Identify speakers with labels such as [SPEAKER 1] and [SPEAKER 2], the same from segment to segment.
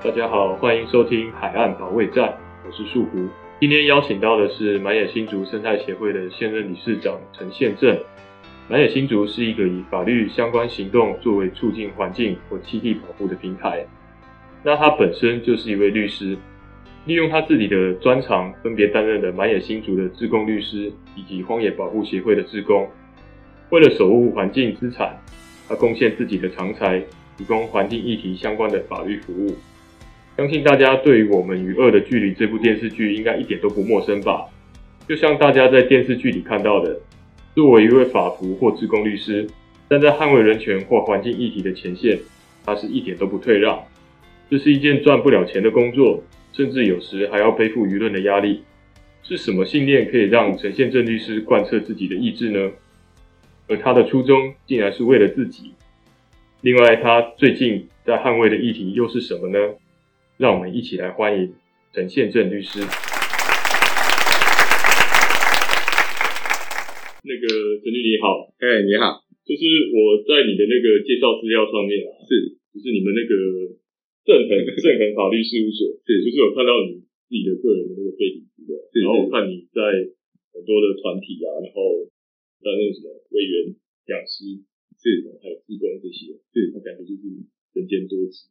[SPEAKER 1] 大家好，欢迎收听海岸保卫战，我是树胡。今天邀请到的是满野新竹生态协会的现任理事长陈宪政。满野新竹是一个以法律相关行动作为促进环境或栖地保护的平台。那他本身就是一位律师，利用他自己的专长，分别担任了满野新竹的自工律师以及荒野保护协会的自工。为了守护环境资产，他贡献自己的长才，提供环境议题相关的法律服务。相信大家对于《我们与恶的距离》这部电视剧应该一点都不陌生吧？就像大家在电视剧里看到的，作为一位法服或志工律师，站在捍卫人权或环境议题的前线，他是一点都不退让。这是一件赚不了钱的工作，甚至有时还要背负舆论的压力。是什么信念可以让陈宪政律师贯彻自己的意志呢？而他的初衷竟然是为了自己。另外，他最近在捍卫的议题又是什么呢？让我们一起来欢迎陈宪政律师。那个陈律你好，
[SPEAKER 2] 哎，你好，
[SPEAKER 1] 就是我在你的那个介绍资料上面啊，
[SPEAKER 2] 是，
[SPEAKER 1] 就是你们那个正恒正恒法律事务所，是，就是有看到你自己的个人的那个背景资料，然后我看你在很多的团体啊，然后担任什么委员、讲师，是，还有志工这些，是，他感觉就是人间多职。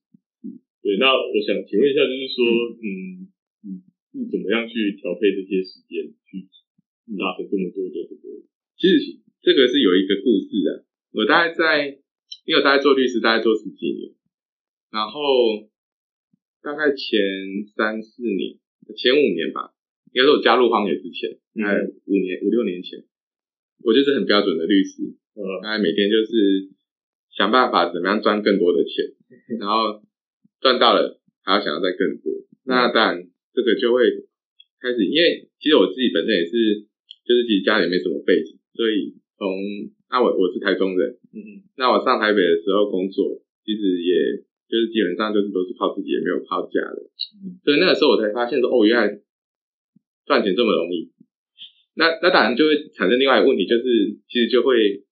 [SPEAKER 1] 对，那我想请问一下，就是说，嗯，你是怎么样去调配这些时间去达成这么多的这个？
[SPEAKER 2] 其实这个是有一个故事的。我大概在，因为我大概做律师，大概做十几年，然后大概前三四年，前五年吧，应该是我加入荒野之前，大概五年五六年前，我就是很标准的律师，呃，大概每天就是想办法怎么样赚更多的钱，然后。赚到了，还要想要再更多，那当然这个就会开始，因为其实我自己本身也是，就是其实家里没什么背景，所以从那我我是台中人，嗯，那我上台北的时候工作，其实也就是基本上就是都是靠自己，也没有靠家的，嗯，所以那个时候我才发现说，哦，原来赚钱这么容易，那那当然就会产生另外一个问题，就是其实就会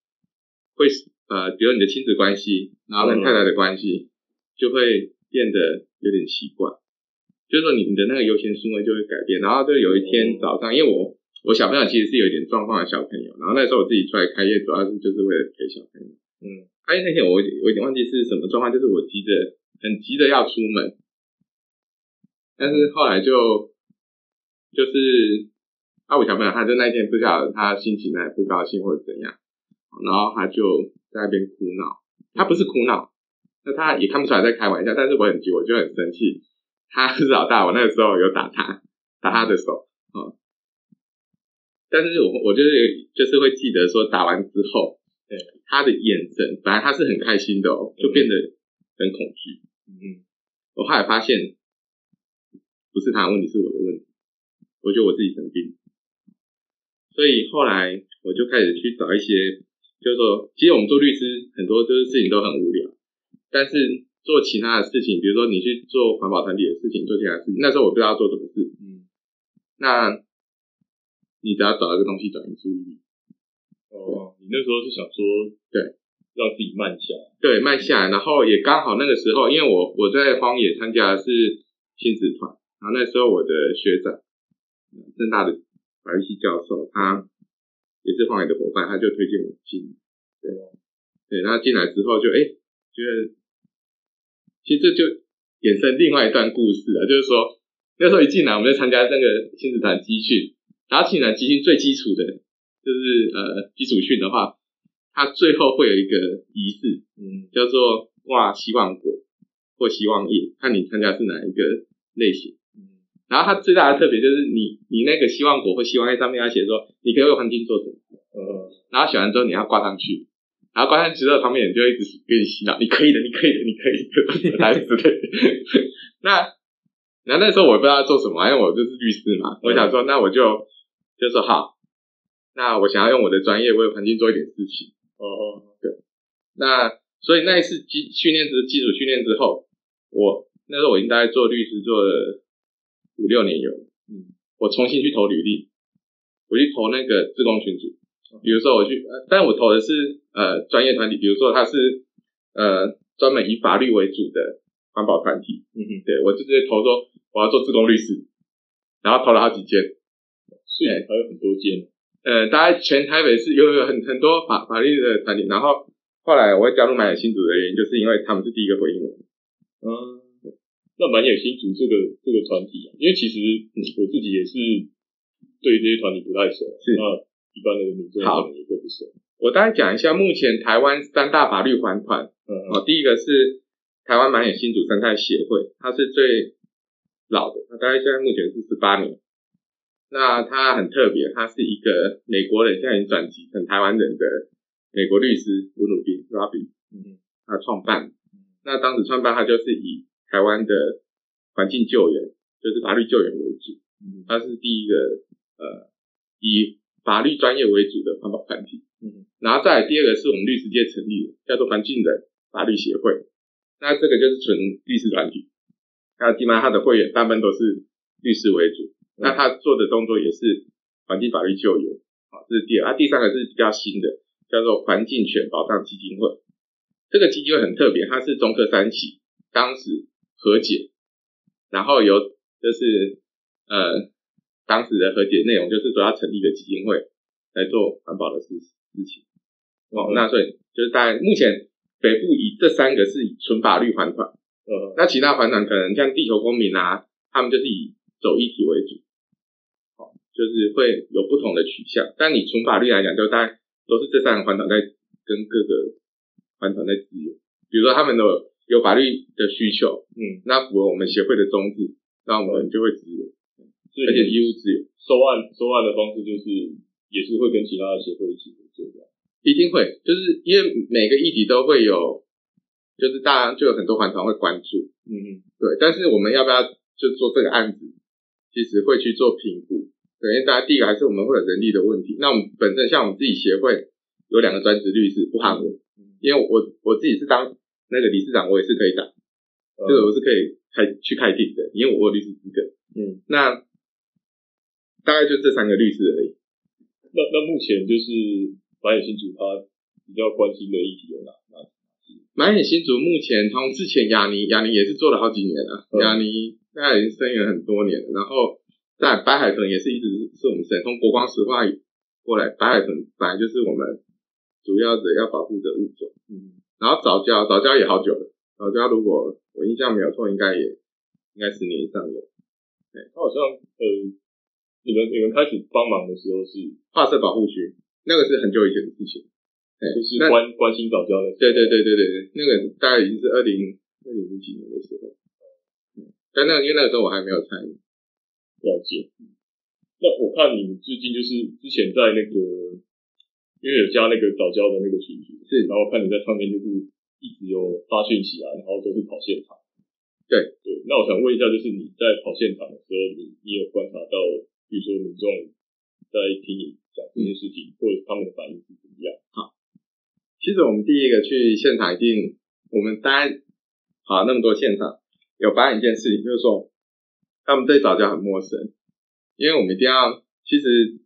[SPEAKER 2] 会呃，比如你的亲子关系，然后跟太太的关系就会。变得有点奇怪，就是说你你的那个优先顺位就会改变，然后就有一天早上，因为我我小朋友其实是有一点状况的小朋友，然后那时候我自己出来开业，主要是就是为了陪小朋友。嗯，开业，那天我我有点忘记是什么状况，就是我急着很急着要出门，但是后来就就是啊，我小朋友他就那天不晓得他心情还不高兴或者怎样，然后他就在那边哭闹，他不是哭闹。那他也看不出来在开玩笑，但是我很急，我就很生气。他是老大，我那个时候有打他，打他的手，哦。但是我我就是就是会记得说，打完之后，对他的眼神，本来他是很开心的哦，就变得很恐惧。嗯，我后来发现不是他的问题，是我的问题。我觉得我自己生病，所以后来我就开始去找一些，就是说，其实我们做律师很多就是事情都很无聊。但是做其他的事情，比如说你去做环保团体的事情，做其他的事情，那时候我不知道要做什么事。嗯，那你只要找一个东西转移注意力。
[SPEAKER 1] 哦，你那时候是想说，
[SPEAKER 2] 对，
[SPEAKER 1] 让自己慢下来。
[SPEAKER 2] 对，慢下来，然后也刚好那个时候，因为我我在荒野参加的是亲子团，然后那时候我的学长，正大的法律系教授，他也是荒野的伙伴，他就推荐我进。对，对，然后进来之后就哎，觉得。其实这就衍生另外一段故事啊，就是说那时候一进来，我们就参加那个亲子团集训，然后亲子团集训最基础的，就是呃基础训的话，它最后会有一个仪式，嗯，叫做挂希望果或希望叶，看你参加是哪一个类型，嗯，然后它最大的特别就是你你那个希望果或希望叶上面要写说你可以为环境做什么，嗯，然后写完之后你要挂上去。然后关键之后，旁边人就一直给你洗脑，你可以的，你可以的，你可以的，来之类的。那那那时候我也不知道要做什么，因为我就是律师嘛。我想说，那我就就说好，那我想要用我的专业为环境做一点事情。哦，对。那所以那一次基训练之基础训练之后，我那时候我应该做律师做了五六年有，嗯，我重新去投履历，我去投那个自工群组。比如说我去，但我投的是呃专业团体，比如说他是呃专门以法律为主的环保团体。
[SPEAKER 1] 嗯哼，
[SPEAKER 2] 对我就直接投说我要做自工律师，然后投了好几间，
[SPEAKER 1] 是还有很多间。
[SPEAKER 2] 呃，大概全台北市有有很很多法法律的团体，然后后来我会加入满野新组的原因，就是因为他们是第一个回应我。
[SPEAKER 1] 嗯，那满野新竹这个这个团体啊，因为其实我自己也是对这些团体不太熟，
[SPEAKER 2] 是。
[SPEAKER 1] 那一般的民众可能也会不熟。
[SPEAKER 2] 我大概讲一下，目前台湾三大法律还款，嗯，哦，第一个是台湾满眼新主生态协会，它是最老的，它大概现在目前是十八年。那他很特别，他是一个美国人，现在已经转籍成台湾人的美国律师温鲁宾 Robin，嗯，他创办。那当时创办他就是以台湾的环境救援，就是法律救援为主。嗯，他是第一个呃以法律专业为主的环保团体。嗯，然后再来第二个是我们律师界成立的，叫做环境人法律协会。那这个就是纯律师团体，那基本上他的会员大部分都是律师为主。那他做的动作也是环境法律救援，好，这是第二。啊，第三个是比较新的，叫做环境权保障基金会。这个基金会很特别，它是中科三期当时和解，然后由就是呃当时的和解内容就是说要成立一个基金会来做环保的事事情。哦，那所以就是在目前北部以这三个是以纯法律环团，呃，那其他环团可能像地球公民啊，他们就是以走议题为主。好就是会有不同的取向，但你纯法律来讲，就大概都是这三个环团在跟各个环团在支援，比如说他们的有法律的需求，嗯，那符合我们协会的宗旨，那我们就会而且义务资源
[SPEAKER 1] 收案收案的方式就是也是会跟其他的协会一起合作的，
[SPEAKER 2] 一定会，就是因为每个议题都会有，就是大家就有很多环团会关注，嗯嗯，对，但是我们要不要就做这个案子，其实会去做评估。首先，大家第一个还是我们会有人力的问题。那我们本身像我们自己协会有两个专职律师不含我，因为我我自己是当那个理事长，我也是可以打，这个我是可以开去开庭的，因为我有律师资格。嗯，那大概就这三个律师而已。
[SPEAKER 1] 那那目前就是满野新竹他比较关心的议题有哪哪些？
[SPEAKER 2] 满野新竹目前从之前亚尼亚尼也是做了好几年了，亚尼大概已经声援很多年了，然后。在白海豚也是一直是我们省从国光石化过来，白海豚本来就是我们主要的要保护的物种。嗯，然后早教早教也好久了。早教如果我印象没有错，应该也应该十年以上有。
[SPEAKER 1] 对，它好像呃，你们你们开始帮忙的时候是
[SPEAKER 2] 划设保护区，那个是很久以前的事情。
[SPEAKER 1] 对，就是关关心早教的。
[SPEAKER 2] 对对对对对对，那个大概已经是二零二零零几年的时候。嗯，但那个因为那个时候我还没有参与。
[SPEAKER 1] 了解，那我看你们最近就是之前在那个，因为有加那个早教的那个群组，是，然后我看你在上面就是一直有发讯息啊，然后都是跑现场。
[SPEAKER 2] 对
[SPEAKER 1] 对，那我想问一下，就是你在跑现场的时候，你你有观察到，比如说民众在听你讲这件事情，嗯、或者他们的反应是怎么样？
[SPEAKER 2] 好，其实我们第一个去现场一定，我们当然跑那么多现场，有发现一件事情，就是说。他们对早教很陌生，因为我们一定要，其实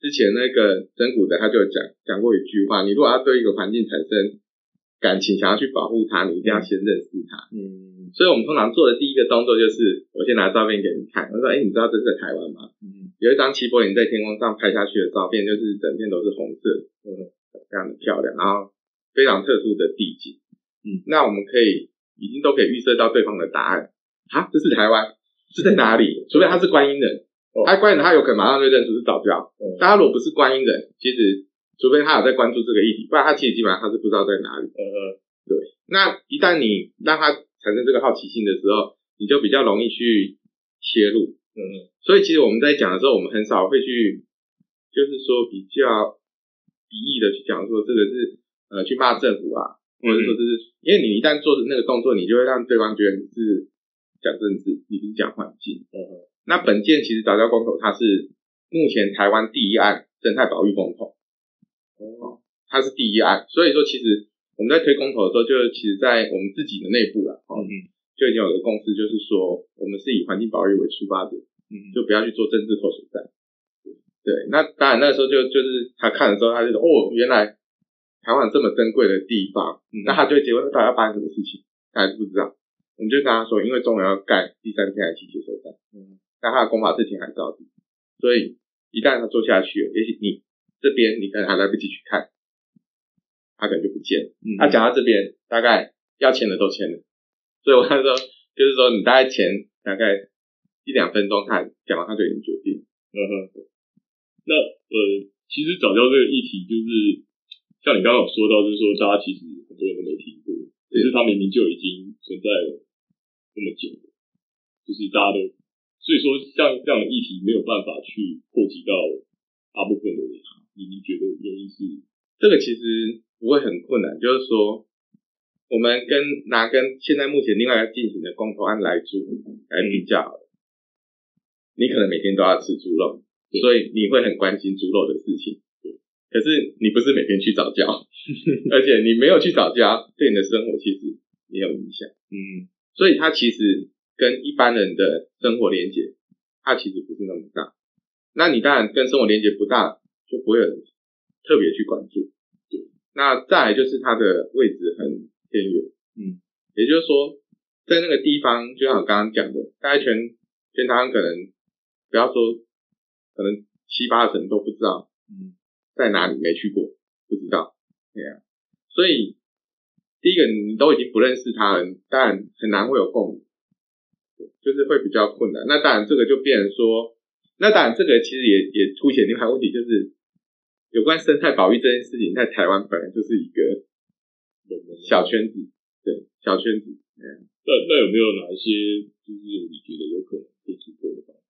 [SPEAKER 2] 之前那个真古的他就讲讲过一句话，你如果要对一个环境产生感情，想要去保护它，你一定要先认识它。嗯，所以我们通常做的第一个动作就是，我先拿照片给你看，我说，哎，你知道这是在台湾吗？嗯，有一张齐柏林在天空上拍下去的照片，就是整片都是红色，嗯，非常的漂亮，然后非常特殊的地景。嗯，那我们可以已经都可以预设到对方的答案，啊，这是台湾。是在哪里？除非他是观音人，他观音人他有可能马上就认出是藻礁。但他如果不是观音人，其实除非他有在关注这个议题，不然他其实基本上他是不知道在哪里。呃，对。那一旦你让他产生这个好奇心的时候，你就比较容易去切入。嗯，所以其实我们在讲的时候，我们很少会去，就是说比较敌意的去讲说这个是呃去骂政府啊，或者说这是因为你一旦做那个动作，你就会让对方觉得你是。讲政治，你不是讲环境。嗯嗯。那本件其实杂交公投，它是目前台湾第一案生态保育公投。哦。它是第一案，所以说其实我们在推公投的时候，就其实，在我们自己的内部啦，嗯，就已经有个共识，就是说我们是以环境保育为出发点，嗯，就不要去做政治口水战。对。那当然那个时候就就是他看了之后，他就说哦，原来台湾这么珍贵的地方，嗯，那他就会结婚，到底要发生什么事情？他还是不知道。我们就跟他说，因为中原要盖第三天然气接收站，嗯，那他的工法是填海造地，所以一旦他做下去了，也许你这边你可能还来不及去看，他可能就不见了。嗯，他讲到这边，大概要签的都签了，所以我他说，就是说你大概前大概一两分钟，他讲完他就已经决定。
[SPEAKER 1] 嗯哼，那呃，其实早教这个议题，就是像你刚刚有说到，就是说大家其实很多人都没听过，可是它明明就已经存在了这么久了，就是大家都，所以说像这样的议题没有办法去扩及到大部分的人，你你觉得原因是？
[SPEAKER 2] 这个其实不会很困难，就是说我们跟拿跟现在目前另外要进行的公投案来做来比较。你可能每天都要吃猪肉，所以你会很关心猪肉的事情。可是你不是每天去早教，而且你没有去早教，对你的生活其实也有影响。嗯，所以它其实跟一般人的生活连接，它其实不是那么大。那你当然跟生活连接不大，就不会有人特别去关注。对，那再来就是它的位置很偏远。嗯，也就是说，在那个地方，就像我刚刚讲的，大概全全台湾可能。不要说，可能七八成都不知道，嗯，在哪里没去过，不知道，对啊，所以第一个你都已经不认识他人，当然很难会有共鸣，就是会比较困难。那当然这个就变成说，那当然这个其实也也凸显另外问题，就是有关生态保育这件事情，在台湾本来就是一个小圈子，对，小圈子。
[SPEAKER 1] 那那有没有哪一些就是你觉得有可能可以突破的方法？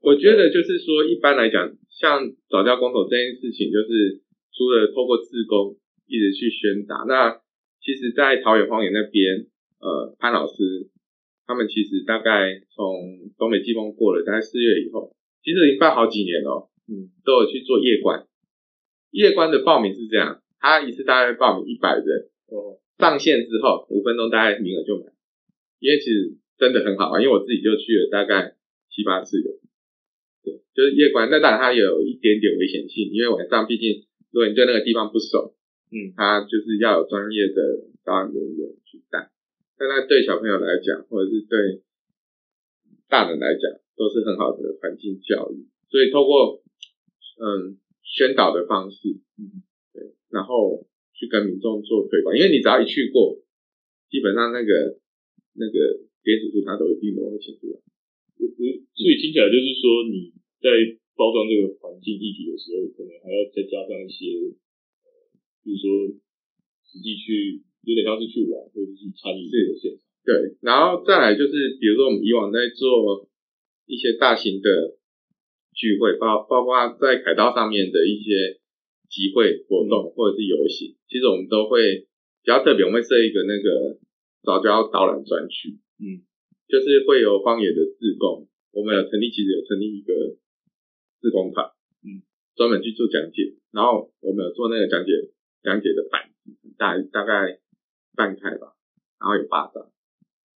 [SPEAKER 2] 我觉得就是说，一般来讲，像藻礁公投这件事情，就是除了透过自工一直去宣达，那其实，在桃园荒野那边，呃，潘老师他们其实大概从东北季风过了，大概四月以后，其实已经办好几年了，嗯，都有去做夜观。夜观的报名是这样，他一次大概报名一百人，哦，上线之后五分钟大概名额就满，因为其实真的很好玩，因为我自己就去了大概七八次有。对，就是夜观，那当然它有一点点危险性，因为晚上毕竟如果你对那个地方不熟，嗯，它就是要有专业的导览人员去带。但那对小朋友来讲，或者是对大人来讲，都是很好的环境教育。所以透过嗯宣导的方式，嗯，对，然后去跟民众做推广，因为你只要一去过，基本上那个那个点指数它都一定都会写出来。
[SPEAKER 1] 所以听起来就是说，你在包装这个环境议题的时候，可能还要再加上一些，呃，比如说实际去有点像是去玩，或者是去参与这个现场。
[SPEAKER 2] 对，然后再来就是，比如说我们以往在做一些大型的聚会，包包括在凯道上面的一些集会活动或者是游行，其实我们都会比较特别，我们会设一个那个早教导览专区。嗯。就是会有荒野的志工，我们有成立，其实有成立一个志工团，嗯，专门去做讲解。然后我们有做那个讲解讲解的板子，大大概半开吧，然后有八张，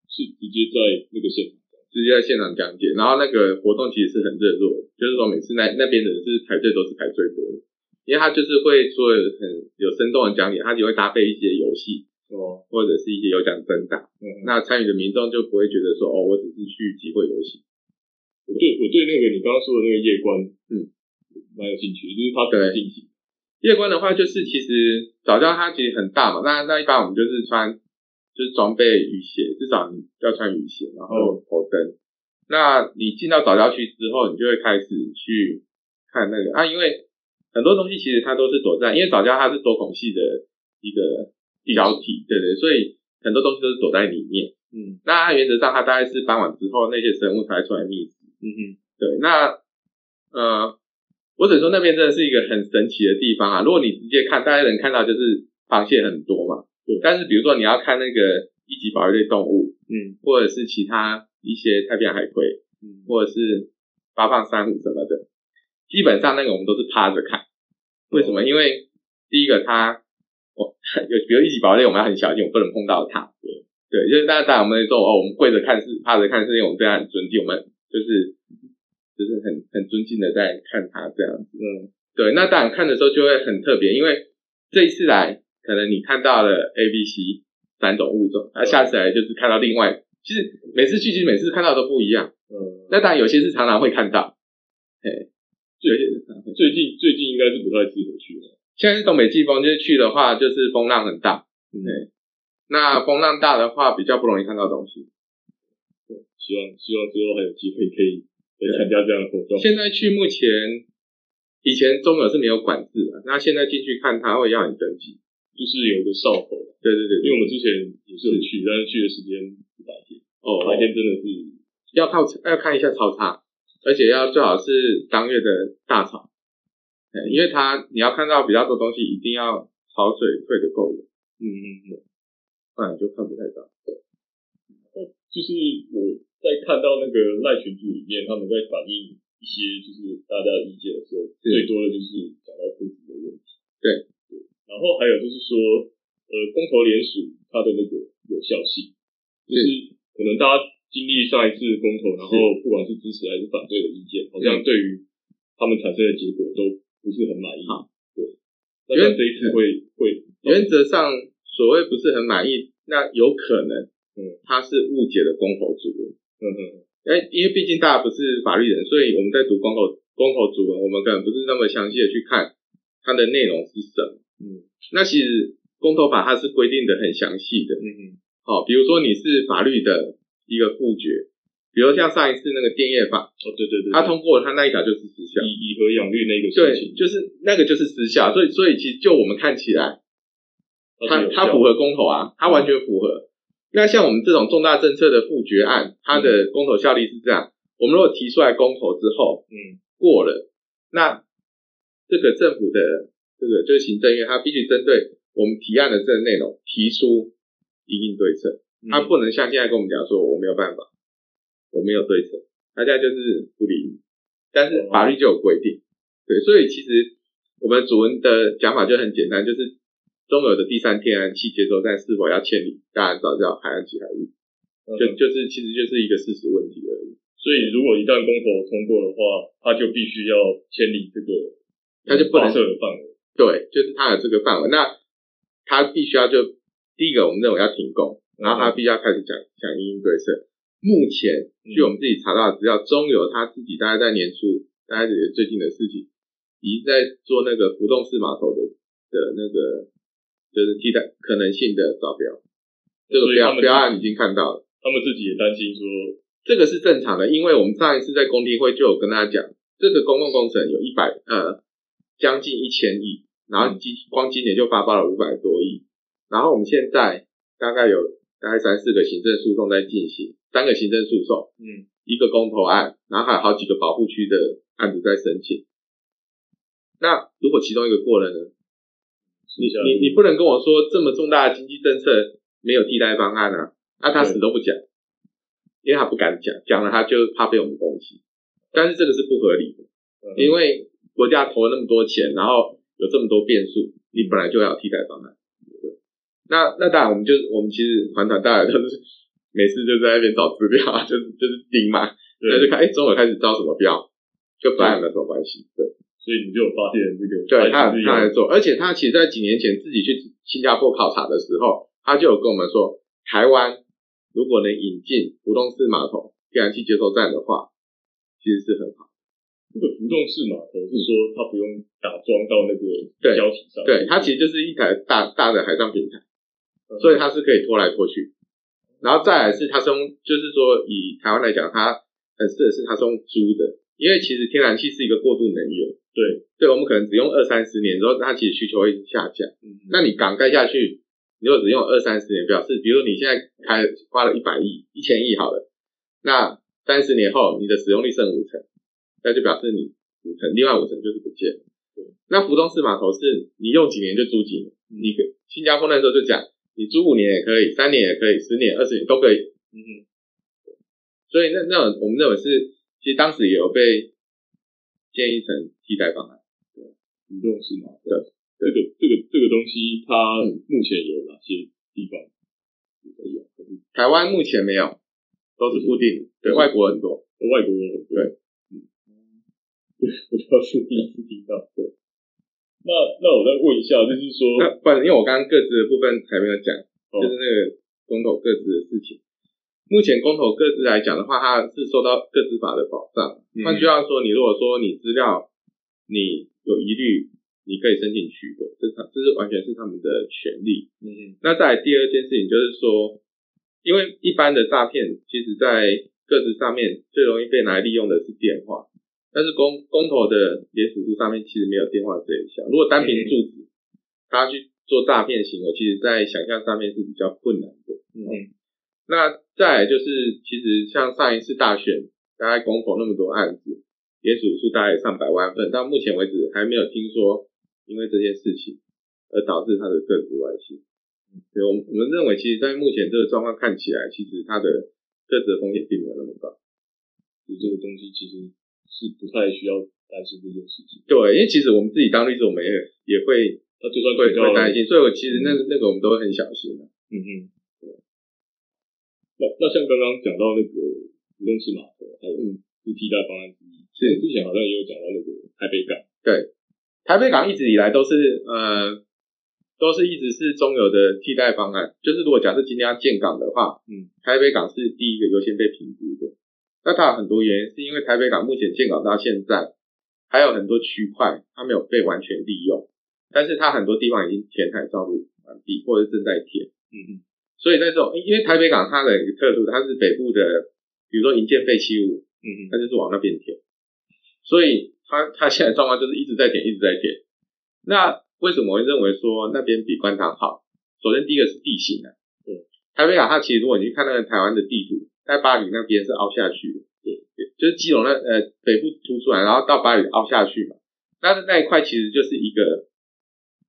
[SPEAKER 1] 是直接在那个现场，
[SPEAKER 2] 直接在现场讲解。然后那个活动其实是很热络，就是说每次那那边的人是排队都是排最多的，因为他就是会说很有生动的讲解，他也会搭配一些游戏。哦，或者是一些有奖征答，嗯，那参与的民众就不会觉得说，哦，我只是去集会游戏。
[SPEAKER 1] 我对我对那个你刚刚说的那个夜观，嗯，蛮有兴趣，就是它怎么进行。
[SPEAKER 2] 夜观的话，就是其实早教它其实很大嘛，那那一般我们就是穿，就是装备雨鞋，至少你要穿雨鞋，然后头灯。嗯、那你进到早教区之后，你就会开始去看那个啊，因为很多东西其实它都是躲在，因为早教它是多孔系的一个。标体，对对，所以很多东西都是躲在里面。嗯，那原则上它大概是傍晚之后，那些生物才会出来觅食。嗯哼，对。那呃，我只能说那边真的是一个很神奇的地方啊！如果你直接看，大家能看到就是螃蟹很多嘛。对。但是比如说你要看那个一级保育类动物，嗯，或者是其他一些太平洋海葵，嗯，或者是八胖珊瑚什么的，基本上那个我们都是趴着看。为什么？因为第一个它。有，比如一级保育，我们要很小心，我不能碰到它。对，对，就是大家在我们说哦，我们跪着看是趴着看，是因为我们对它很尊敬，我们就是就是很很尊敬的在看他这样子。嗯，对。那当然看的时候就会很特别，因为这一次来，可能你看到了 A、B、C，三种物种，那下次来就是看到另外，其实每次去其实每次看到都不一样。嗯，那当然有些是常常会看到，哎，有些是常常
[SPEAKER 1] 最近最近应该是不太适合去了。
[SPEAKER 2] 现在是东北季风，就是去的话就是风浪很大，嗯，那风浪大的话比较不容易看到东西。
[SPEAKER 1] 对，希望希望之后还有机会可以参加这样的活动。
[SPEAKER 2] 现在去目前。以前中油是没有管制的，那现在进去看他会要你登记，
[SPEAKER 1] 就是有一个哨口。
[SPEAKER 2] 对对对，
[SPEAKER 1] 因为我们之前也是有去，是但是去的时间是白天。哦，白天真的是
[SPEAKER 2] 要靠要看一下草场，而且要最好是当月的大潮。对，因为它你要看到比较多东西，一定要潮水退得够远。嗯嗯嗯，不然就看不太到。对，
[SPEAKER 1] 就是我在看到那个赖群组里面，他们在反映。一些就是大家的意见的时候，最多的就是讲到裤子的问题。
[SPEAKER 2] 对
[SPEAKER 1] 对，然后还有就是说，呃，公投联署它的那个有效性，就是可能大家经历上一次公投，然后不管是支持还是反对的意见，好像对于他们产生的结果都不是很满意。对，那这一次会会
[SPEAKER 2] 原则上所谓不是很满意，那有可能，嗯，他是误解了公投主文。嗯嗯。哎，因为毕竟大家不是法律人，所以我们在读公投公投主文，我们可能不是那么详细的去看它的内容是什么。嗯，那其实公投法它是规定的很详细的。嗯嗯。好，比如说你是法律的一个复决，比如像上一次那个电业法，
[SPEAKER 1] 哦对对对，
[SPEAKER 2] 他通过了，它那一条就是失效。
[SPEAKER 1] 以以核养绿那个事情，
[SPEAKER 2] 对，就是那个就是失效。所以所以其实就我们看起来，它它符合公投啊，它完全符合。那像我们这种重大政策的复决案，它的公投效力是这样：我们如果提出来公投之后，嗯，过了，那这个政府的这个就是行政院，它必须针对我们提案的这个内容提出一定对策，它不能像现在跟我们讲说我没有办法，我没有对策，大家就是不理你。但是法律就有规定，对，所以其实我们主文的讲法就很简单，就是。中油的第三天然气接收站是否要迁离？大家早知道海安奇海域，嗯、就就是其实就是一个事实问题而已。
[SPEAKER 1] 所以如果一旦公投通过的话，他就必须要迁离这个，
[SPEAKER 2] 他就不能
[SPEAKER 1] 设的范围。
[SPEAKER 2] 对，就是他有这个范围。那他必须要就第一个，我们认为要停工，然后他必须要开始讲讲因应对策。目前据我们自己查到的资料，中油他自己大概在年初，大概也最近的事情，已经在做那个浮动式码头的的那个。就是替代可能性的招标，这个标标案已经看到了，
[SPEAKER 1] 他们自己也担心说，
[SPEAKER 2] 这个是正常的，因为我们上一次在工地会就有跟大家讲，这个公共工程有一百呃将近一千亿，然后今光今年就发包了五百多亿，然后我们现在大概有大概三四个行政诉讼在进行，三个行政诉讼，嗯，一个公投案，然后还有好几个保护区的案子在申请，那如果其中一个过了呢？你你你不能跟我说这么重大的经济政策没有替代方案啊？那他死都不讲，因为他不敢讲，讲了他就怕被我们攻击。但是这个是不合理的，因为国家投了那么多钱，然后有这么多变数，你本来就要有替代方案。那那当然，我们就我们其实团团大家都是每次就在那边找资料，就是就是盯嘛，那就看哎，中国开始招什么标，就本来没有什么关系，对。
[SPEAKER 1] 所以你就有发现这个，
[SPEAKER 2] 对，他他来做，而且他其实在几年前自己去新加坡考察的时候，他就有跟我们说，台湾如果能引进浮动式码头天然气接收站的话，其实是很好。
[SPEAKER 1] 这个浮动式码头是说它不用打桩到那个胶体上，
[SPEAKER 2] 对，它其实就是一台大大的海上平台，所以它是可以拖来拖去。然后再来是它是用，就是说以台湾来讲，它很适合是它是用租的。因为其实天然气是一个过渡能源，对，对，我们可能只用二三十年之后，它其实需求会下降。嗯，那你港盖下去，你如果只用二三十年，表示，比如你现在开花了一百亿、一千亿好了，那三十年后你的使用率剩五成，那就表示你五成，另外五成就是不见了。那浮动式码头是你用几年就租几年，你可新加坡那时候就讲，你租五年也可以，三年也可以，十年、二十年都可以。嗯哼，所以那那种我们认为是。其实当时也有被建议成替代方案，对，
[SPEAKER 1] 浮动式码头，对，这个这个这个东西，它目前有哪些地方可以用？
[SPEAKER 2] 台湾目前没有，都是固定的，对，外国很多，
[SPEAKER 1] 外国有很多，对，嗯，对，我倒是第一次听到，对。那那我再问一下，就是说，
[SPEAKER 2] 那不然，因为我刚刚各自的部分还没有讲，就是那个公投各自的事情。目前公投各自来讲的话，它是受到各自法的保障。换句话说，你如果说你资料你有疑虑，你可以申请取回，这他这是完全是他们的权利。嗯，那再来第二件事情就是说，因为一般的诈骗，其实在各自上面最容易被拿来利用的是电话。但是公公投的联署书上面其实没有电话这一项。如果单凭住址，他去做诈骗行为，其实在想象上面是比较困难的。嗯，那再来就是，其实像上一次大选，大概公投那么多案子，联署数大概上百万份，到目前为止还没有听说因为这件事情而导致他的个子外泄。所以我们我们认为，其实在目前这个状况看起来，其实他的个资的风险并没有那么高。
[SPEAKER 1] 就这个东西其实。是不太需要担心这件事情。
[SPEAKER 2] 对，因为其实我们自己当律师，我们也也会，
[SPEAKER 1] 那就算
[SPEAKER 2] 会会担心，所以我其实那个、那个我们都会很小心的。
[SPEAKER 1] 嗯嗯，对。那那像刚刚讲到那个不动式码头，还有嗯，是替代方案之一。是之前好像也有讲到那个台北港。
[SPEAKER 2] 对，台北港一直以来都是呃，都是一直是中油的替代方案。就是如果假设今天要建港的话，嗯，台北港是第一个优先被评估的。那它有很多原因，是因为台北港目前建港到现在，还有很多区块它没有被完全利用，但是它很多地方已经填海造陆完毕，或者正在填。嗯嗯。所以那时候，因为台北港它的一个特殊，它是北部的，比如说营建废弃物，嗯嗯，它就是往那边填，所以它它现在状况就是一直在填，一直在填。那为什么会认为说那边比观塘好？首先第一个是地形啊，对，台北港它其实如果你去看那个台湾的地图。在巴黎那边是凹下去的，对对，就是基隆那呃北部凸出来，然后到巴黎凹下去嘛。但是那一块其实就是一个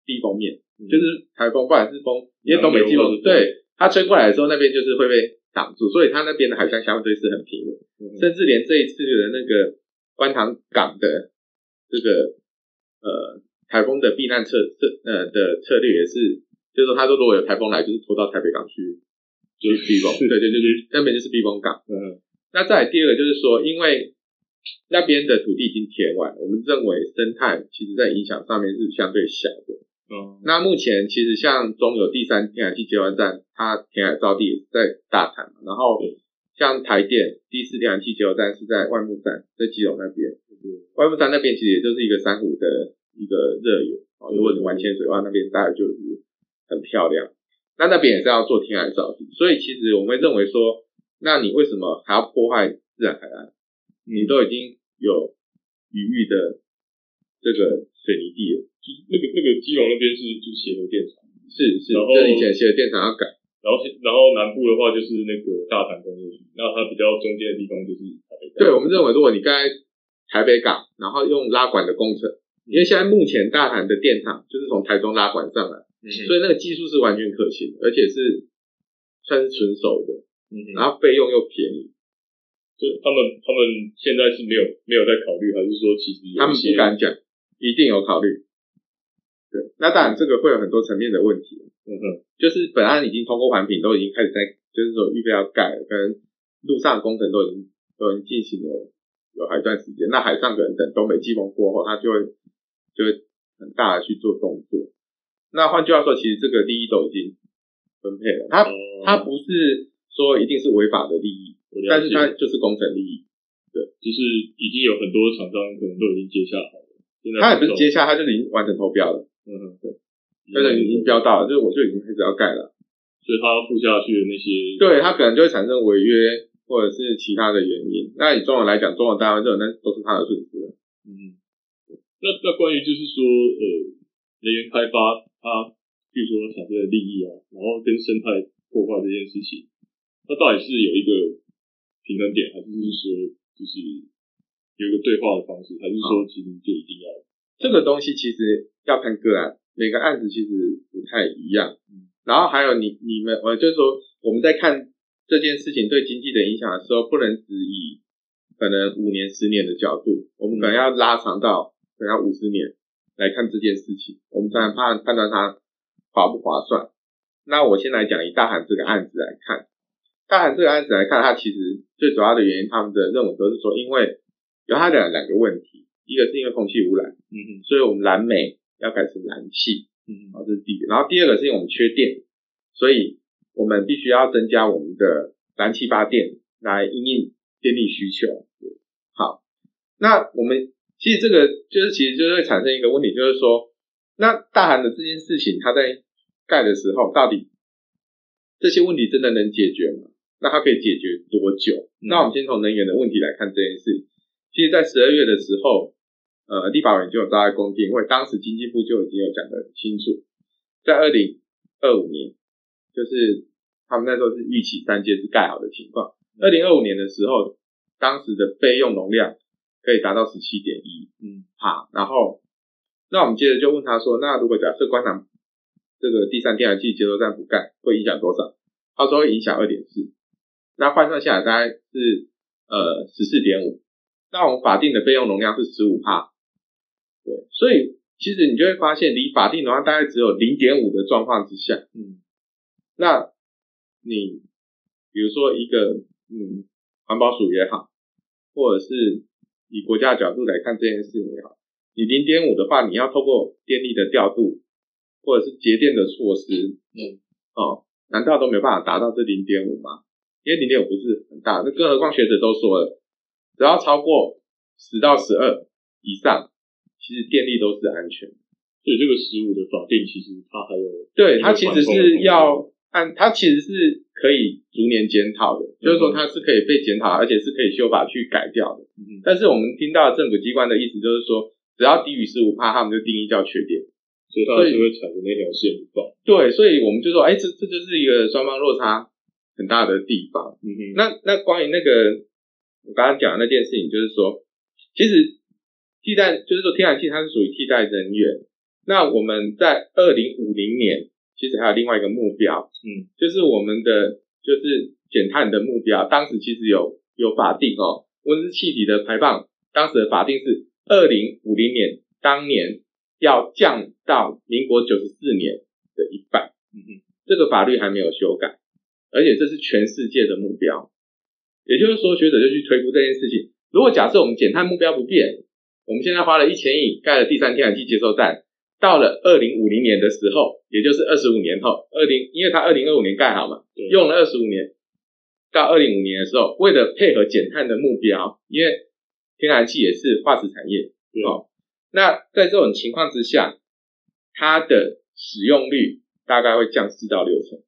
[SPEAKER 2] 避风面，嗯、就是台风不管是风，因为东北季风，对，它吹过来的时候，那边就是会被挡住，所以它那边的海象相对是很平稳，嗯、甚至连这一次的那个观塘港的这个呃台风的避难策策呃的策略也是，就是说他说如果有台风来，就是拖到台北港去。就是避风，对对对对，那边就是避风港。嗯，那再来第二个就是说，因为那边的土地已经填完，我们认为生态其实在影响上面是相对小的。嗯，那目前其实像中油第三天然气接完站，它填海造地也是在大潭，然后像台电第四天然气接收站是在外木山，在基隆那边。嗯，外木山那边其实也就是一个珊瑚的一个热源。哦，如果你玩潜水的话，那边大概就是很漂亮。那那边也是要做天然造地，所以其实我们会认为说，那你为什么还要破坏自然海岸？你都已经有余裕的这个水泥地了，
[SPEAKER 1] 就是那个那个基隆那边是就是协和电厂，
[SPEAKER 2] 是是，然后以前协和电厂要改，
[SPEAKER 1] 然后然后南部的话就是那个大潭工业区，那它比较中间的地方就是台北港。
[SPEAKER 2] 对，我们认为如果你盖台北港，然后用拉管的工程，因为现在目前大潭的电厂就是从台中拉管上来。嗯、所以那个技术是完全可行，而且是算是纯熟的，嗯，然后费用又便宜，
[SPEAKER 1] 就他们他们现在是没有没有在考虑，还是说其实
[SPEAKER 2] 他们不敢讲，一定有考虑。对，那当然这个会有很多层面的问题，嗯哼，就是本案已经通过环评，都已经开始在，就是说预备要盖了，跟路上工程都已经都已经进行了有好一段时间，那海上可能等东北季风过后，它就会就会很大的去做动作。那换句话说，其实这个利益都已经分配了，它它不是说一定是违法的利益，但是它就是工程利益，对，
[SPEAKER 1] 就是已经有很多厂商可能都已经接下好了，现在
[SPEAKER 2] 他也不是接下，他就已经完成投标了，嗯嗯，对，但是已经标到了，就是我就已经开始要盖了，
[SPEAKER 1] 所以他要付下去的那些，
[SPEAKER 2] 对他可能就会产生违约或者是其他的原因，那以中文来讲，中文单位这种那都是他的损失，
[SPEAKER 1] 嗯，那那关于就是说呃能源开发。它据说产生的利益啊，然后跟生态破坏这件事情，它到底是有一个平衡点，还是是说就是有一个对话的方式，还是说其实就一定要？
[SPEAKER 2] 这个东西其实要看个案，每个案子其实不太一样。嗯，然后还有你你们，我就是说我们在看这件事情对经济的影响的时候，不能只以可能五年、十年的角度，我们可能要拉长到可能要五十年。来看这件事情，我们才能判判断它划不划算。那我先来讲以大韩这个案子来看，大韩这个案子来看，它其实最主要的原因，他们的认为都是说，因为有它的两个问题，一个是因为空气污染，嗯嗯，所以我们燃煤要改成燃气，嗯嗯，然后这是第一个，然后第二个是因为我们缺电，所以我们必须要增加我们的燃气发电来应应电力需求。好，那我们其实这个就是其实就会产生一个问题，就是说，那大韩的这件事情，它在盖的时候，到底这些问题真的能解决吗？那它可以解决多久？嗯、那我们先从能源的问题来看这件事。其实，在十二月的时候，呃，立法委员就有召开公听会，当时经济部就已经有讲得很清楚，在二零二五年，就是他们那时候是预期三阶是盖好的情况。二零二五年的时候，当时的备用容量可以达到十七点一，嗯，好，然后，那我们接着就问他说，那如果假设观塘这个第三天然气接收站不干，会影响多少？他说会影响二点四，那换算下来大概是呃十四点五。那我们法定的备用容量是十五帕，对，所以其实你就会发现，离法定容量大概只有零点五的状况之下，嗯，那你比如说一个嗯环保署也好，或者是以国家的角度来看这件事情也好，你零点五的话，你要透过电力的调度或者是节电的措施，嗯，哦，难道都没办法达到这零点五吗？因为零点五不是很大，那更何况学者都说了。只要超过十到十二以上，其实电力都是安全的。
[SPEAKER 1] 所以这个十五的法定，其实它还有
[SPEAKER 2] 对它其实是要按它其实是可以逐年检讨的，嗯、就是说它是可以被检讨，而且是可以修法去改掉的。嗯、但是我们听到政府机关的意思就是说，只要低于十五帕，他们就定义叫缺点，
[SPEAKER 1] 所以它就会踩着那条线不放。
[SPEAKER 2] 对，所以我们就说，哎，这这就是一个双方落差很大的地方。嗯哼，那那关于那个。我刚刚讲的那件事情，就是说，其实替代就是说天然气它是属于替代能源。那我们在二零五零年，其实还有另外一个目标，嗯，就是我们的就是减碳的目标。当时其实有有法定哦，温室气体的排放，当时的法定是二零五零年，当年要降到民国九十四年的一半。嗯嗯，这个法律还没有修改，而且这是全世界的目标。也就是说，学者就去推估这件事情。如果假设我们减碳目标不变，我们现在花了一千亿盖了第三天然气接收站，到了二零五零年的时候，也就是二十五年后，二零，因为它二零二五年盖好嘛，用了二十五年，到二零五年的时候，为了配合减碳的目标，因为天然气也是化石产业，哦，那在这种情况之下，它的使用率大概会降四到六成。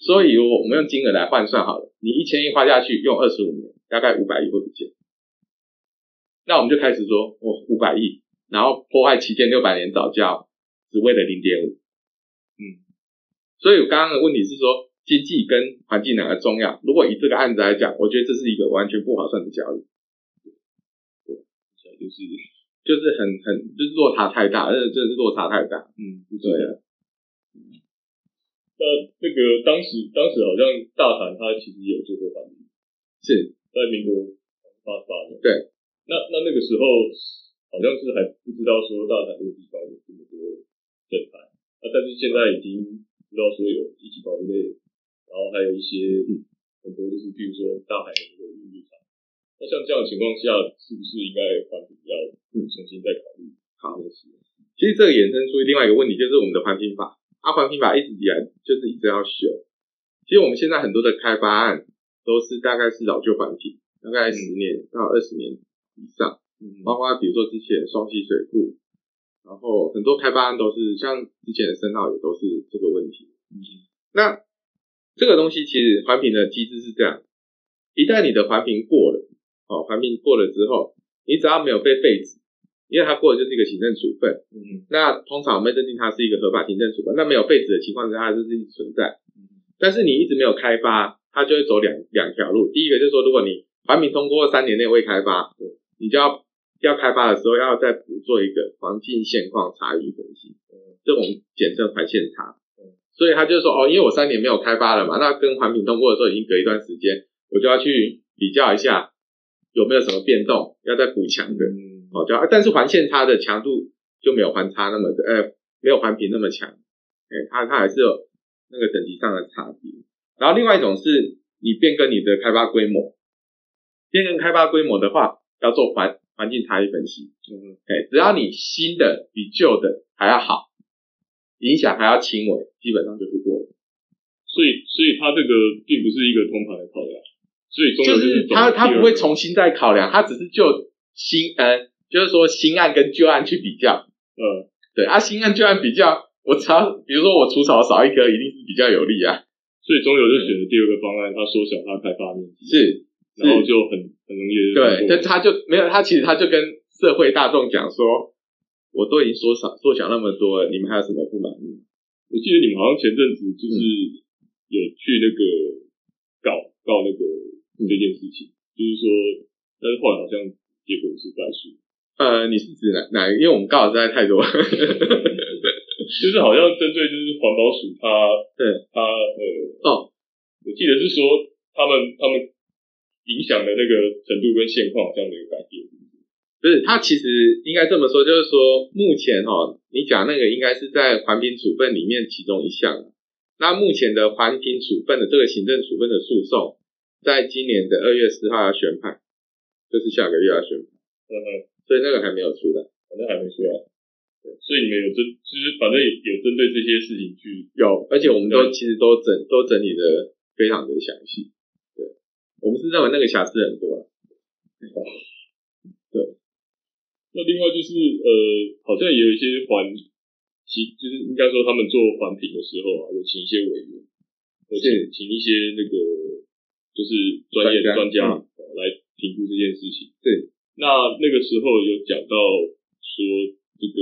[SPEAKER 2] 所以，我我们用金额来换算好了，你一千亿花下去，用二十五年，大概五百亿会不见。那我们就开始说，哦，五百亿，然后破坏七千六百年早教，只为了零点五。嗯，所以我刚刚的问题是说，经济跟环境哪个重要？如果以这个案子来讲，我觉得这是一个完全不划算的交易。对，就是就是很很就是落差太大，真的真的是落差太大。嗯，对啊。
[SPEAKER 1] 那那个当时当时好像大潭他其实也有做过反应，
[SPEAKER 2] 是
[SPEAKER 1] 在民国八十八年。
[SPEAKER 2] 对，
[SPEAKER 1] 那那那个时候好像是还不知道说大潭这个地方有这么多震撼，啊，但是现在已经知道说有一级保育类，然后还有一些很多就是比如说大海的一个孕育场，那像这样的情况下，是不是应该环评要重新再考虑？
[SPEAKER 2] 好的是，其实这个衍生出另外一个问题，就是我们的环评法。阿环评法一直以来就是一直要修。其实我们现在很多的开发案都是大概是老旧环评，大概十年到二十年以上。嗯，包括比如说之前双溪水库，然后很多开发案都是像之前的深澳也都是这个问题。嗯，那这个东西其实环评的机制是这样：一旦你的环评过了，哦，环评过了之后，你只要没有被废止。因为它过的就是一个行政处分，嗯，那通常我们认定它是一个合法行政处分，那没有废止的情况下，它就是一直存在。但是你一直没有开发，它就会走两两条路。第一个就是说，如果你环评通过三年内未开发，你就要要开发的时候要再补做一个环境现况差异分析，这种简称环线差。所以他就说，哦，因为我三年没有开发了嘛，那跟环评通过的时候已经隔一段时间，我就要去比较一下有没有什么变动，要再补强的。哦，就但是环线差的强度就没有环差那么的，呃，没有环评那么强，哎，它它还是有那个等级上的差别。然后另外一种是你变更你的开发规模，变更开发规模的话，要做环环境差异分析。嗯，哎，只要你新的比旧的还要好，影响还要轻微，基本上就是过了。
[SPEAKER 1] 所以所以他这个并不是一个通盘的考量，所以中
[SPEAKER 2] 就是他他不会重新再考量，他只是就新呃，就是说新案跟旧案去比较，
[SPEAKER 1] 呃，
[SPEAKER 2] 对啊，新案旧案比较，我只要比如说我除草少一棵，一定是比较有利啊。
[SPEAKER 1] 所以中油就选了第二个方案，它缩小它开发面积，
[SPEAKER 2] 是，
[SPEAKER 1] 然后就很很容易
[SPEAKER 2] 对，但他就没有，他其实他就跟社会大众讲说，我都已经缩小缩小那么多了，你们还有什么不满意？
[SPEAKER 1] 我记得你们好像前阵子就是有去那个告告那个这件事情，就是说，但是后来好像结果是败诉。
[SPEAKER 2] 呃，你是指哪哪？因为我们告的实在太多。
[SPEAKER 1] 就是好像针对就是环保署，他对他呃
[SPEAKER 2] 哦，
[SPEAKER 1] 我记得是说他们他们影响的那个程度跟现况好像没有改变。
[SPEAKER 2] 不是，他其实应该这么说，就是说目前哈，你讲那个应该是在环评处分里面其中一项。那目前的环评处分的这个行政处分的诉讼，在今年的二月四号要宣判，就是下个月要宣判。
[SPEAKER 1] 嗯嗯，
[SPEAKER 2] 所以那个还没有出来，
[SPEAKER 1] 反正还没出来。所以你们有针，就是反正有针对这些事情去
[SPEAKER 2] 有，而且我们都其实都整都整理的非常的详细。对，我们是认为那个瑕疵很多了。对，
[SPEAKER 1] 那另外就是呃，好像也有一些环，其就是应该说他们做环评的时候啊，有请一些委员，或请请一些那个就是专业的专家来评估这件事情。
[SPEAKER 2] 对，
[SPEAKER 1] 那那个时候有讲到说。这个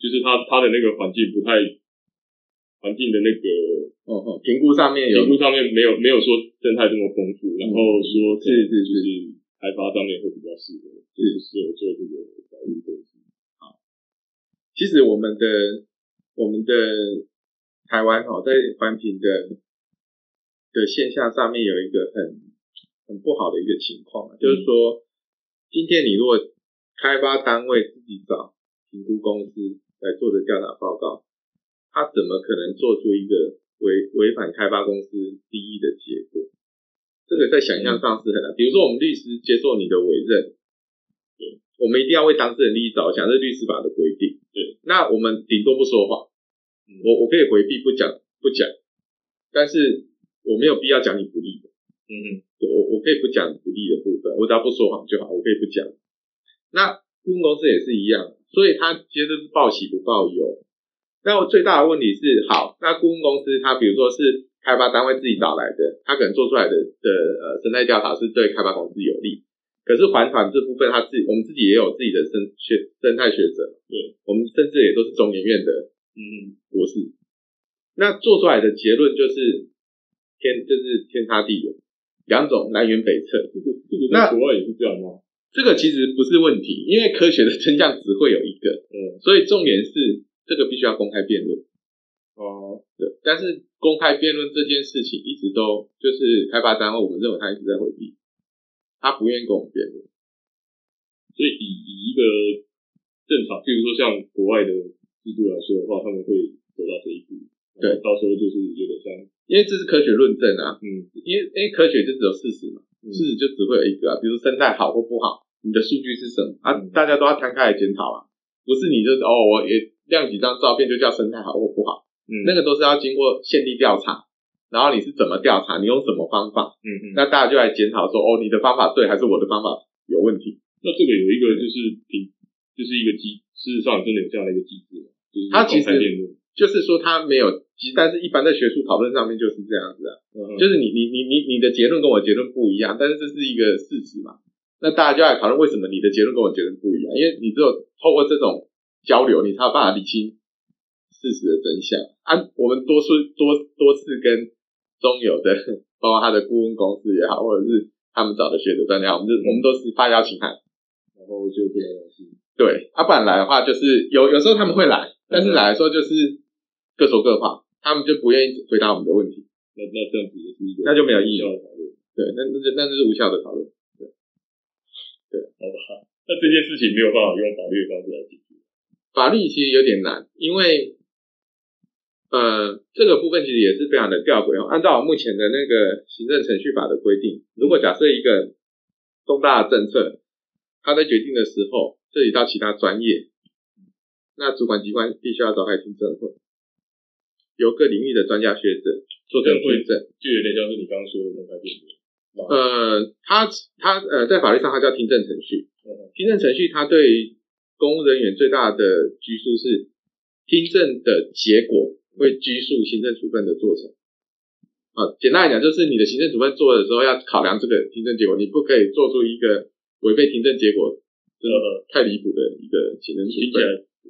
[SPEAKER 1] 就是他他的那个环境不太环境的那个
[SPEAKER 2] 哦哦评估上面有
[SPEAKER 1] 评估上面没有没有说生态这么丰富，然后说
[SPEAKER 2] 是是是
[SPEAKER 1] 开发上面会比较适合，是。适合做这个保育公司。
[SPEAKER 2] 好，其实我们的我们的台湾哈在环评的的现象上面有一个很很不好的一个情况，就是说今天你如果开发单位自己找评估公司来做的调查报告，他怎么可能做出一个违违反开发公司利益的结果？这个在想象上是很难。比如说，我们律师接受你的委任，对，我们一定要为当事人利益着想，这是律师法的规定。对，那我们顶多不说谎，我我可以回避不讲不讲，但是我没有必要讲你不利的。嗯嗯，我我可以不讲不利的部分，我只要不说谎就好，我可以不讲。那顾问公司也是一样，所以他其实是报喜不报忧。那我最大的问题是，好，那顾问公司它比如说是开发单位自己找来的，它可能做出来的的呃生态调查是对开发公司有利，可是环团这部分他自己我们自己也有自己的生学生态学者，对，我们甚至也都是中研院的嗯博士，那做出来的结论就是天就是天差地远，两种南辕北辙。这个这个在国外也是这样吗？这个其实不是问题，因为科学的真相只会有一个，嗯，所以重点是这个必须要公开辩论，哦，对，但是公开辩论这件事情一直都就是开发单位，我们认为他一直在回避，他不愿意跟我们辩论，
[SPEAKER 1] 所以以以一个正常，譬如说像国外的制度来说的话，他们会走到这一步，对，到时候就是有点像，
[SPEAKER 2] 因为这是科学论证啊，嗯，因为因为科学就只有事实嘛。事实就只会有一个啊，比如生态好或不好，你的数据是什么啊？大家都要摊开来检讨啊，不是你就是哦，我也亮几张照片就叫生态好或不好，嗯，那个都是要经过现地调查，然后你是怎么调查，你用什么方法，嗯嗯，那大家就来检讨说哦，你的方法对还是我的方法有问题？
[SPEAKER 1] 那这个有一个就是评，就是一个机，事实上真的有这样的一个机制，就是
[SPEAKER 2] 它其实就是说它没有。其实，但是一般在学术讨论上面就是这样子啊，嗯、就是你你你你你的结论跟我结论不一样，但是这是一个事实嘛，那大家就来讨论为什么你的结论跟我结论不一样，因为你只有透过这种交流，你才有办法理清事实的真相啊。我们多数多多次跟中油的，包括他的顾问公司也好，或者是他们找的学者专家，我们就、嗯、我们都是发邀请函，
[SPEAKER 1] 然后就这样子。
[SPEAKER 2] 对，啊，不然来的话就是有有时候他们会来，但是来的时候就是各说各话。他们就不愿意回答我们的问题，
[SPEAKER 1] 那那这样子也是一个，
[SPEAKER 2] 那就没有意义的讨论。对，那那就那就是无效的讨论。对，对，
[SPEAKER 1] 好吧。那这件事情没有办法用法律的方式来解决。
[SPEAKER 2] 法律其实有点难，因为呃，这个部分其实也是非常的吊诡哦。按照目前的那个行政程序法的规定，如果假设一个重大的政策，他在决定的时候涉及到其他专业，那主管机关必须要召开听证会。由各领域的专家学者做证会证，
[SPEAKER 1] 就有点像是你刚刚说的公开辩论。
[SPEAKER 2] 呃，他他呃，在法律上它叫听证程序。听证程序它对公务人员最大的拘束是听证的结果会拘束行政处分的做成。啊，简单来讲，就是你的行政处分做的时候要考量这个听证结果，你不可以做出一个违背听证结果这个太离谱的一个行政处分。听起来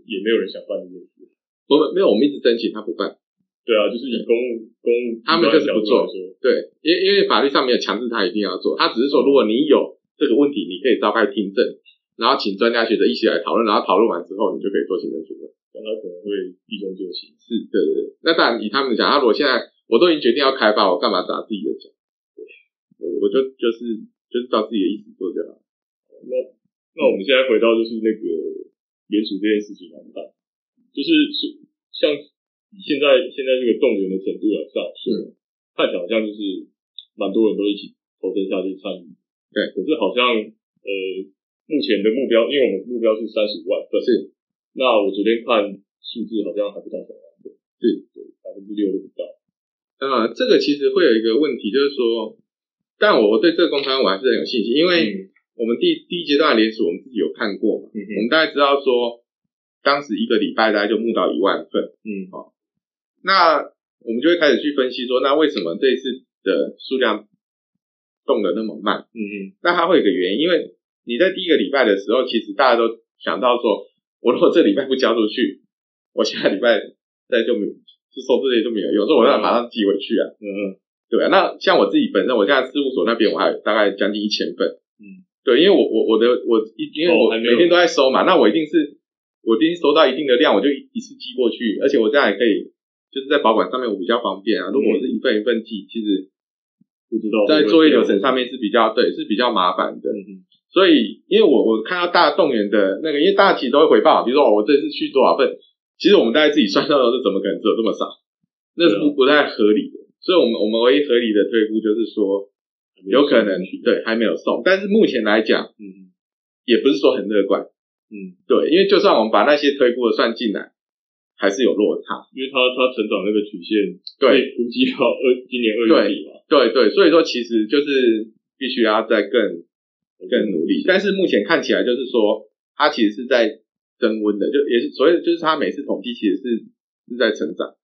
[SPEAKER 1] 也没有人想办这件事。
[SPEAKER 2] 我们没有，我们一直申请他不办。
[SPEAKER 1] 对啊，就是以公务公务，
[SPEAKER 2] 他们就是不做。对，因为因为法律上没有强制他一定要做，他只是说，如果你有这个问题，你可以召开听证，然后请专家学者一起来讨论，然后讨论完之后，你就可以做行政处分。
[SPEAKER 1] 那他可能会避重就轻。
[SPEAKER 2] 是，对对对。那当然以他们讲，他如果现在我都已经决定要开发，我干嘛砸自己的脚？对，我我就就是就是照自己的意思做就好。
[SPEAKER 1] 那那我们现在回到就是那个联署这件事情来看，就是是像。现在现在这个动员的程度来上，是。看起来好像就是蛮多人都一起投身下去参与。
[SPEAKER 2] 对，
[SPEAKER 1] 可是好像呃，目前的目标，因为我们目标是三十五万份，
[SPEAKER 2] 是。
[SPEAKER 1] 那我昨天看数字好像还不到三万份，
[SPEAKER 2] 是，
[SPEAKER 1] 对，百分之六都不到。
[SPEAKER 2] 呃，这个其实会有一个问题，就是说，但我我对这个公开我还是很有信心，因为我们第第一阶段的联署我们自己有看过嘛，我们大概知道说，当时一个礼拜大概就募到一万份，嗯，好。那我们就会开始去分析说，那为什么这一次的数量动得那么慢？嗯嗯，那它会有一个原因，因为你在第一个礼拜的时候，其实大家都想到说，我如果这礼拜不交出去，我下礼拜再就没有，就收这些就没有用，所以我要马上寄回去啊。嗯嗯，对啊。那像我自己本身，我现在事务所那边我还有大概将近一千份。嗯，对，因为我我我的我一因为我每天都在收嘛，那我一定是我一定收到一定的量，我就一次寄过去，而且我这样也可以。就是在保管上面我比较方便啊，如果是一份一份寄，其实不知道在作业流程上面是比较对，是比较麻烦的。嗯、所以，因为我我看到大家动员的那个，因为大家其实都会回报，比如说我这次去多少份，其实我们大家自己算到的是怎么可能只有这么少？那是不不太合理的。所以我们我们唯一合理的推估就是说，有可能对还没有送，但是目前来讲，嗯，也不是说很乐观。嗯，对，因为就算我们把那些推估的算进来。还是有落差，
[SPEAKER 1] 因为它它成长那个曲线，对，估计到二今年二月底嘛，
[SPEAKER 2] 对对，所以说其实就是必须要再更更努力，但是目前看起来就是说它其实是在增温的，就也是所以就是它每次统计其实是是在成长。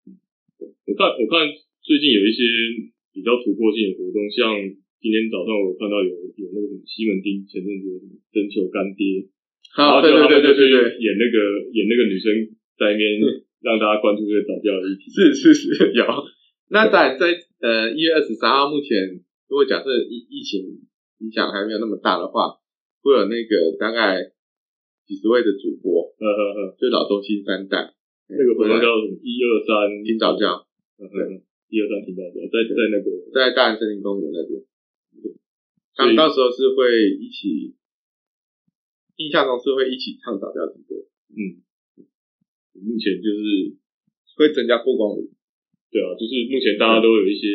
[SPEAKER 1] 我看我看最近有一些比较突破性的活动，像今天早上我看到有有那个什么西门町前阵子有什么征求干爹，
[SPEAKER 2] 啊，对对对对对对，
[SPEAKER 1] 演那个演那个女生在那边。让大家关注这个早教的议题。
[SPEAKER 2] 是是是，有。那在在呃一月二十三号，目前如果假设疫疫情影响还没有那么大的话，会有那个大概几十位的主播，嗯嗯嗯，就老中青三代，
[SPEAKER 1] 那个活动叫什么？一二三
[SPEAKER 2] 听早教，
[SPEAKER 1] 嗯嗯，一二三听早教，在在那个
[SPEAKER 2] 在大安森林公园那边，他们到时候是会一起，印象中是会一起唱早教的歌，嗯。
[SPEAKER 1] 目前就是
[SPEAKER 2] 会增加曝光率，
[SPEAKER 1] 对啊，就是目前大家都有一些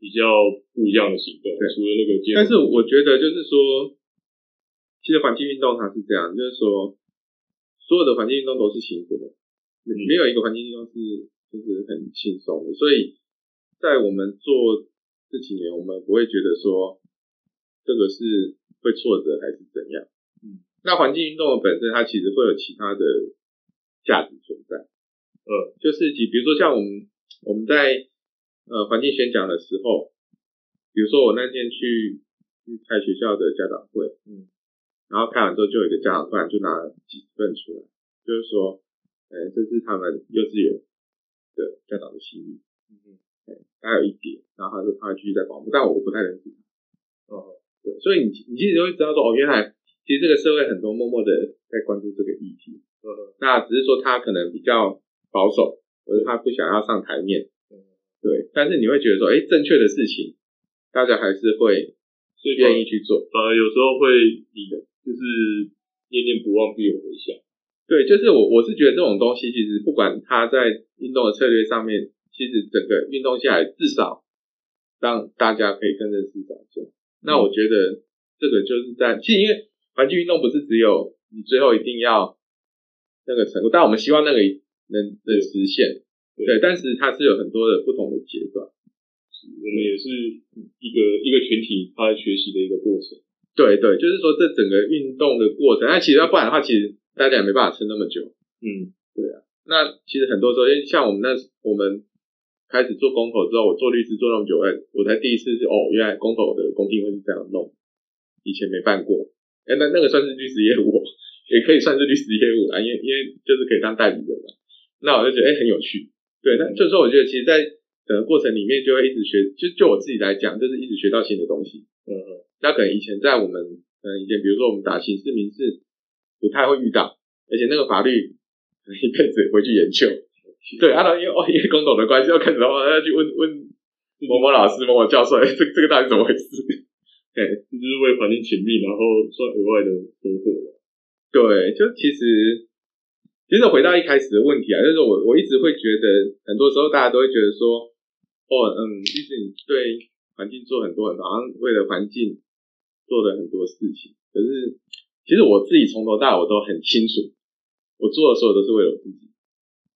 [SPEAKER 1] 比较不一样的行动，除了那个，
[SPEAKER 2] 但是我觉得就是说，其实环境运动它是这样，就是说所有的环境运动都是辛苦的，嗯、没有一个环境运动是就是很轻松的，所以在我们做这几年，我们不会觉得说这个是会挫折还是怎样，嗯，那环境运动的本身它其实会有其他的。价值存在，呃，就是比比如说像我们我们在呃环境宣讲的时候，比如说我那天去去开学校的家长会，嗯，然后开完之后就有一个家长突然就拿了几十份出来，就是说，哎、欸，这是他们幼稚园的家长的心意，嗯嗯，哎，还有一点，然后他说他会继续在广播，但我不太认识他，哦，对，所以你你其实就会知道说，哦，原来其实这个社会很多默默的在关注这个议题。那只是说他可能比较保守，或者他不想要上台面，对。但是你会觉得说，哎，正确的事情，大家还是会愿意去做。
[SPEAKER 1] 呃，有时候会你的就是念念不忘必有回响。
[SPEAKER 2] 对，就是我我是觉得这种东西，其实不管他在运动的策略上面，其实整个运动下来，至少让大家可以更认识早教。嗯、那我觉得这个就是在，其实因为环境运动不是只有你最后一定要。那个程度，但我们希望那个能能实现。对，但是它是有很多的不同的阶段。
[SPEAKER 1] 我们也是一个一个群体，他学习的一个过程。
[SPEAKER 2] 对对，就是说这整个运动的过程，那其实要不然的话，其实大家也没办法撑那么久。
[SPEAKER 1] 嗯，
[SPEAKER 2] 对啊。那其实很多时候，因为像我们那我们开始做公投之后，我做律师做那么久，哎，我才第一次是哦，原来公投的公听会是这样弄，以前没办过。哎，那那个算是律师业务，也可以算是律师业务啦，因为因为就是可以当代理人嘛。那我就觉得哎很有趣。对，那这时候我觉得其实，在整个过程里面就会一直学，就就我自己来讲，就是一直学到新的东西。嗯嗯。那可能以前在我们嗯以前，比如说我们打刑事民事，不太会遇到，而且那个法律一辈子回去研究。对，然后因为哦因为公投的关系，要开始的话要去问问某某老师、某某教授，这这个到底怎么回事？对，
[SPEAKER 1] 这就是为环境请命，然后算额外的收获。
[SPEAKER 2] 对，就其实。其实回到一开始的问题啊，就是我我一直会觉得，很多时候大家都会觉得说，哦，嗯，其实你对环境做很多很多，好像为了环境做了很多事情。可是，其实我自己从头到尾我都很清楚，我做的所有都是为了我自己。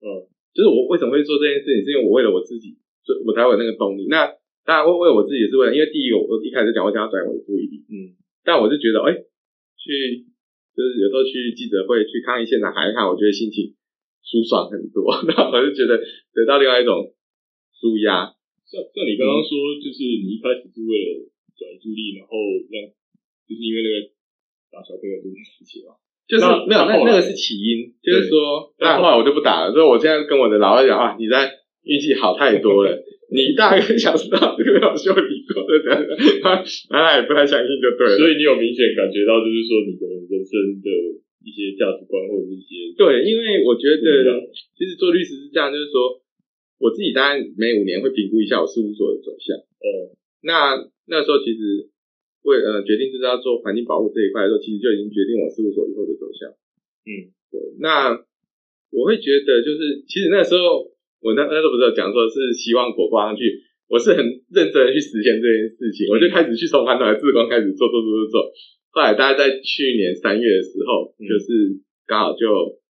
[SPEAKER 2] 嗯，就是我为什么会做这件事情，是因为我为了我自己，所以我才有那个动力。那当然为为我自己也是为了，因为第一个我一开始讲，我想要转移我的注意力。嗯，但我就觉得，哎，去。就是有时候去记者会去抗议现场看一看，我觉得心情舒爽很多。然后我就觉得得到另外一种舒压。
[SPEAKER 1] 像像你刚刚说，就是你一开始是为了转移注意力，然后让就是因为那个打小朋友这件事情嘛。
[SPEAKER 2] 就是没有那那个是起因，就是说，那后来我就不打了。所以我现在跟我的老二讲啊，你在运气好太多了。你大概想知道这个老秀理过的，他他也不太相信就对了。
[SPEAKER 1] 所以你有明显感觉到，就是说你的人生的一些价值观或者一些
[SPEAKER 2] 对，因为我觉得其实做律师是这样，就是说我自己当然每五年会评估一下我事务所的走向。呃，那那时候其实为呃决定就是要做环境保护这一块的时候，其实就已经决定我事务所以后的走向。嗯，对。那我会觉得就是其实那时候。我那那时候不是有讲说，是希望火挂上去。我是很认真的去实现这件事情，我就开始去从环岛的志工开始做做做做做。后来大概在去年三月的时候，嗯、就是刚好就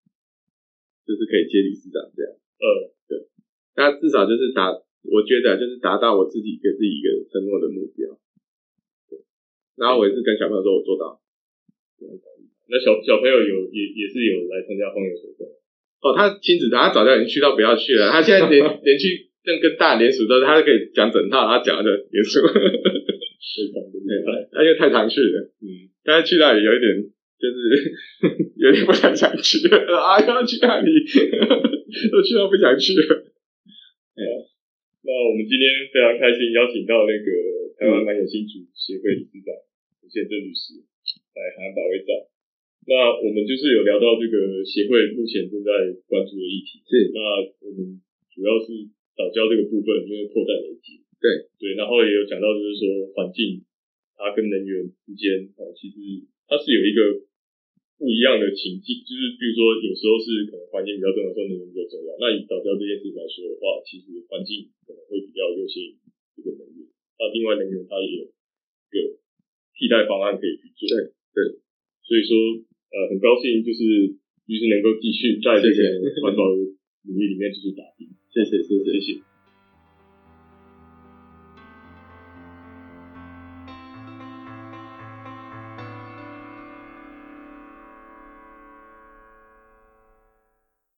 [SPEAKER 2] 就是可以接理事长这样。呃，对。那至少就是达，我觉得就是达到我自己给自己一个承诺的目标。对。然后我也是跟小朋友说，我做到。
[SPEAKER 1] 那小小朋友有也也是有来参加荒野活动。
[SPEAKER 2] 哦，他亲子团，他早就已经去到不要去了。他现在连 连去跟跟大人连署都，他都可以讲整套，他讲的连署，非常。他因为太常去了，嗯，但是去那里有一点，就是 有点不太想去了啊，要去那里，都去到不想去了。
[SPEAKER 1] 哎呀，那我们今天非常开心，邀请到那个台湾满野新主协会理事长吴宪政律师来海岸保卫战。那我们就是有聊到这个协会目前正在关注的议题，
[SPEAKER 2] 是。
[SPEAKER 1] 那我们主要是藻礁这个部分，因为迫在眉睫。
[SPEAKER 2] 对
[SPEAKER 1] 对，然后也有讲到，就是说环境它跟能源之间哦，其实它是有一个不一样的情境，就是比如说有时候是可能环境比较重要，有时候能源比较重要。那以藻礁这件事情来说的话，其实环境可能会比较优先于这个能源。那另外能源它也有一个替代方案可以去做。
[SPEAKER 2] 对对，
[SPEAKER 1] 所以说。呃，很高兴，就是就是能够继续在这个环保领域里面继续打拼。
[SPEAKER 2] 谢谢，谢谢，谢谢。